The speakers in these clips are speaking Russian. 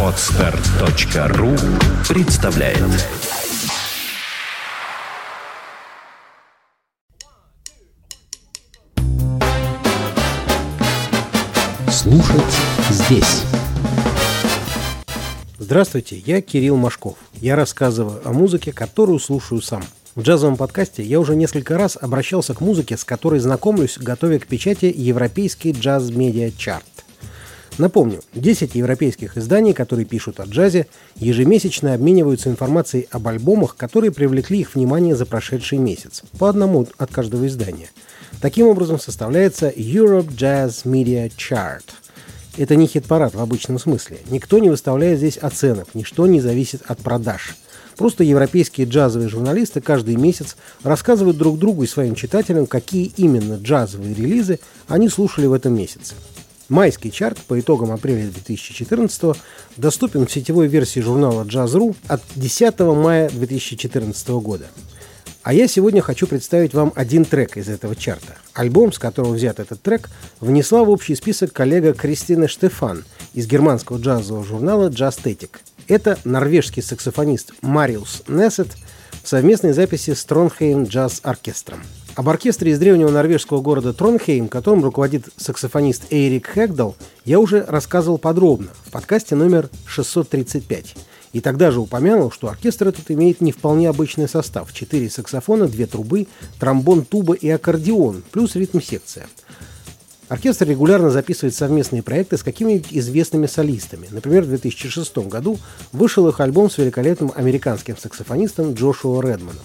Отстар.ру представляет Слушать здесь. Здравствуйте, я Кирилл Машков. Я рассказываю о музыке, которую слушаю сам. В джазовом подкасте я уже несколько раз обращался к музыке, с которой знакомлюсь, готовя к печати Европейский джаз-медиа чарт. Напомню, 10 европейских изданий, которые пишут о джазе, ежемесячно обмениваются информацией об альбомах, которые привлекли их внимание за прошедший месяц, по одному от каждого издания. Таким образом составляется Europe Jazz Media Chart. Это не хит-парад в обычном смысле. Никто не выставляет здесь оценок, ничто не зависит от продаж. Просто европейские джазовые журналисты каждый месяц рассказывают друг другу и своим читателям, какие именно джазовые релизы они слушали в этом месяце. Майский чарт по итогам апреля 2014 доступен в сетевой версии журнала Jazz.ru от 10 мая 2014 года. А я сегодня хочу представить вам один трек из этого чарта. Альбом, с которого взят этот трек, внесла в общий список коллега Кристина Штефан из германского джазового журнала Jazztetic. Это норвежский саксофонист Мариус Нессет в совместной записи с Тронхейм Джаз Оркестром. Об оркестре из древнего норвежского города Тронхейм, которым руководит саксофонист Эйрик Хэгдал, я уже рассказывал подробно в подкасте номер 635. И тогда же упомянул, что оркестр этот имеет не вполне обычный состав. Четыре саксофона, две трубы, тромбон, туба и аккордеон, плюс ритм-секция. Оркестр регулярно записывает совместные проекты с какими-нибудь известными солистами. Например, в 2006 году вышел их альбом с великолепным американским саксофонистом Джошуа Редманом.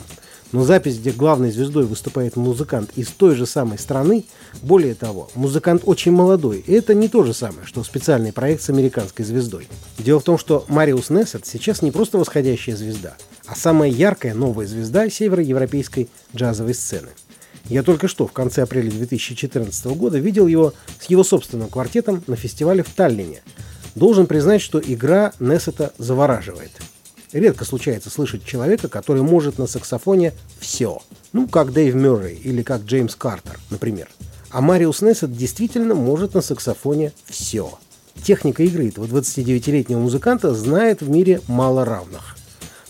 Но запись, где главной звездой выступает музыкант из той же самой страны, более того, музыкант очень молодой, и это не то же самое, что специальный проект с американской звездой. Дело в том, что Мариус Нессет сейчас не просто восходящая звезда, а самая яркая новая звезда североевропейской джазовой сцены. Я только что в конце апреля 2014 года видел его с его собственным квартетом на фестивале в Таллине. Должен признать, что игра Нессета завораживает – Редко случается слышать человека, который может на саксофоне все. Ну, как Дэйв Мюррей или как Джеймс Картер, например. А Мариус Нессет действительно может на саксофоне все. Техника игры этого 29-летнего музыканта знает в мире мало равных.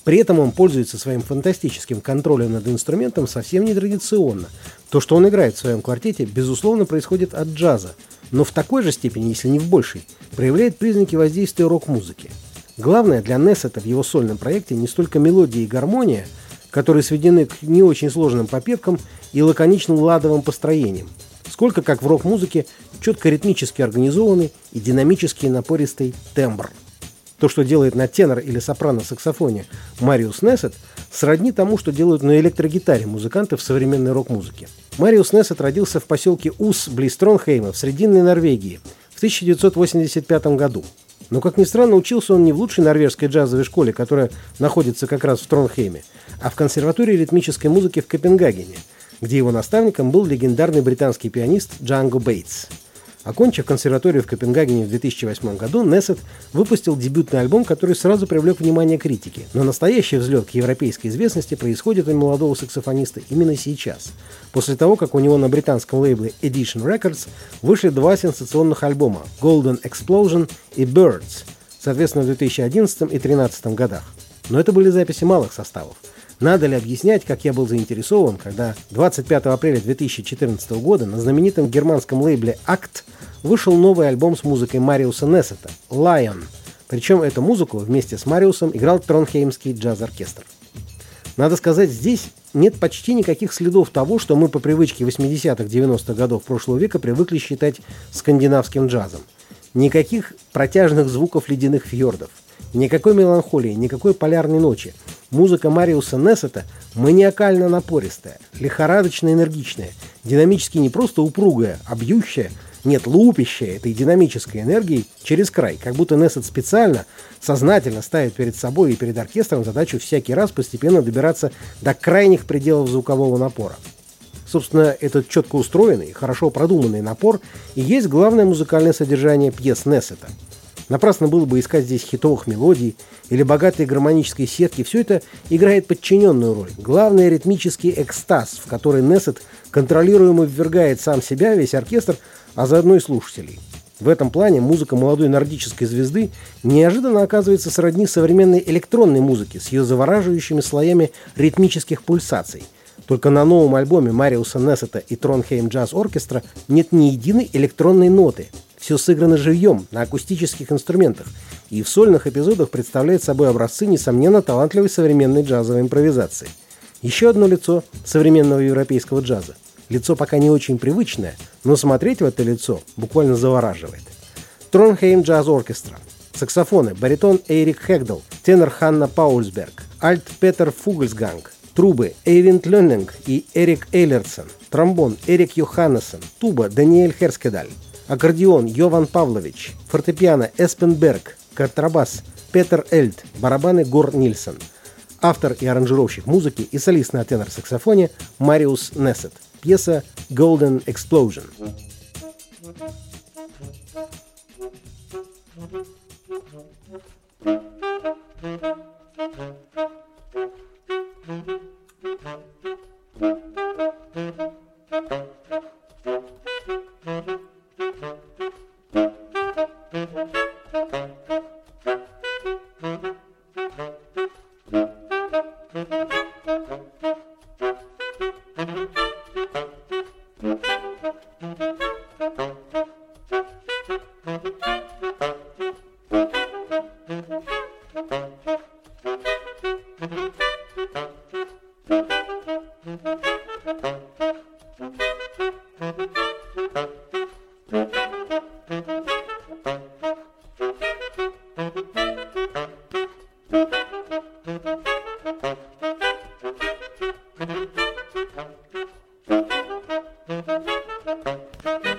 При этом он пользуется своим фантастическим контролем над инструментом совсем нетрадиционно. То, что он играет в своем квартете, безусловно, происходит от джаза, но в такой же степени, если не в большей, проявляет признаки воздействия рок-музыки. Главное для Нессета в его сольном проекте не столько мелодия и гармония, которые сведены к не очень сложным попевкам и лаконичным ладовым построениям, сколько, как в рок-музыке, четко ритмически организованный и динамически напористый тембр. То, что делает на тенор или сопрано-саксофоне Мариус Нессет, сродни тому, что делают на электрогитаре музыканты в современной рок-музыке. Мариус Нессет родился в поселке Ус, близ Тронхейма, в Срединной Норвегии, в 1985 году. Но, как ни странно, учился он не в лучшей норвежской джазовой школе, которая находится как раз в Тронхейме, а в консерватории ритмической музыки в Копенгагене, где его наставником был легендарный британский пианист Джанго Бейтс – Окончив консерваторию в Копенгагене в 2008 году, Нессет выпустил дебютный альбом, который сразу привлек внимание критики. Но настоящий взлет к европейской известности происходит у молодого саксофониста именно сейчас. После того, как у него на британском лейбле Edition Records вышли два сенсационных альбома Golden Explosion и Birds, соответственно, в 2011 и 2013 годах. Но это были записи малых составов. Надо ли объяснять, как я был заинтересован, когда 25 апреля 2014 года на знаменитом германском лейбле «Акт» вышел новый альбом с музыкой Мариуса Нессета «Lion». Причем эту музыку вместе с Мариусом играл Тронхеймский джаз-оркестр. Надо сказать, здесь нет почти никаких следов того, что мы по привычке 80-х, 90-х годов прошлого века привыкли считать скандинавским джазом. Никаких протяжных звуков ледяных фьордов, никакой меланхолии, никакой полярной ночи – Музыка Мариуса Нессета маниакально напористая, лихорадочно энергичная, динамически не просто упругая, а бьющая, нет, лупящая этой динамической энергией через край, как будто Нессет специально, сознательно ставит перед собой и перед оркестром задачу всякий раз постепенно добираться до крайних пределов звукового напора. Собственно, этот четко устроенный, хорошо продуманный напор и есть главное музыкальное содержание пьес Нессета – Напрасно было бы искать здесь хитовых мелодий или богатой гармонической сетки. Все это играет подчиненную роль. Главный ритмический экстаз, в который Нессет контролируемо ввергает сам себя, весь оркестр, а заодно и слушателей. В этом плане музыка молодой нордической звезды неожиданно оказывается сродни современной электронной музыке с ее завораживающими слоями ритмических пульсаций. Только на новом альбоме Мариуса Нессета и Тронхейм Джаз Оркестра нет ни единой электронной ноты. Все сыграно живьем, на акустических инструментах, и в сольных эпизодах представляет собой образцы, несомненно, талантливой современной джазовой импровизации. Еще одно лицо современного европейского джаза – Лицо пока не очень привычное, но смотреть в это лицо буквально завораживает. Тронхейм Джаз Оркестра. Саксофоны. Баритон Эрик Хегдл. Тенор Ханна Паульсберг. Альт Петер Фугельсганг. Трубы Эйвинт Леннинг и Эрик Эйлерсон. Тромбон Эрик Йоханнесен. Туба Даниэль Херскедаль аккордеон Йован Павлович, фортепиано Эспенберг, контрабас Петер Эльт, барабаны Гор Нильсон. Автор и аранжировщик музыки и солист на тенор-саксофоне Мариус Несет. Пьеса «Golden Explosion». 了。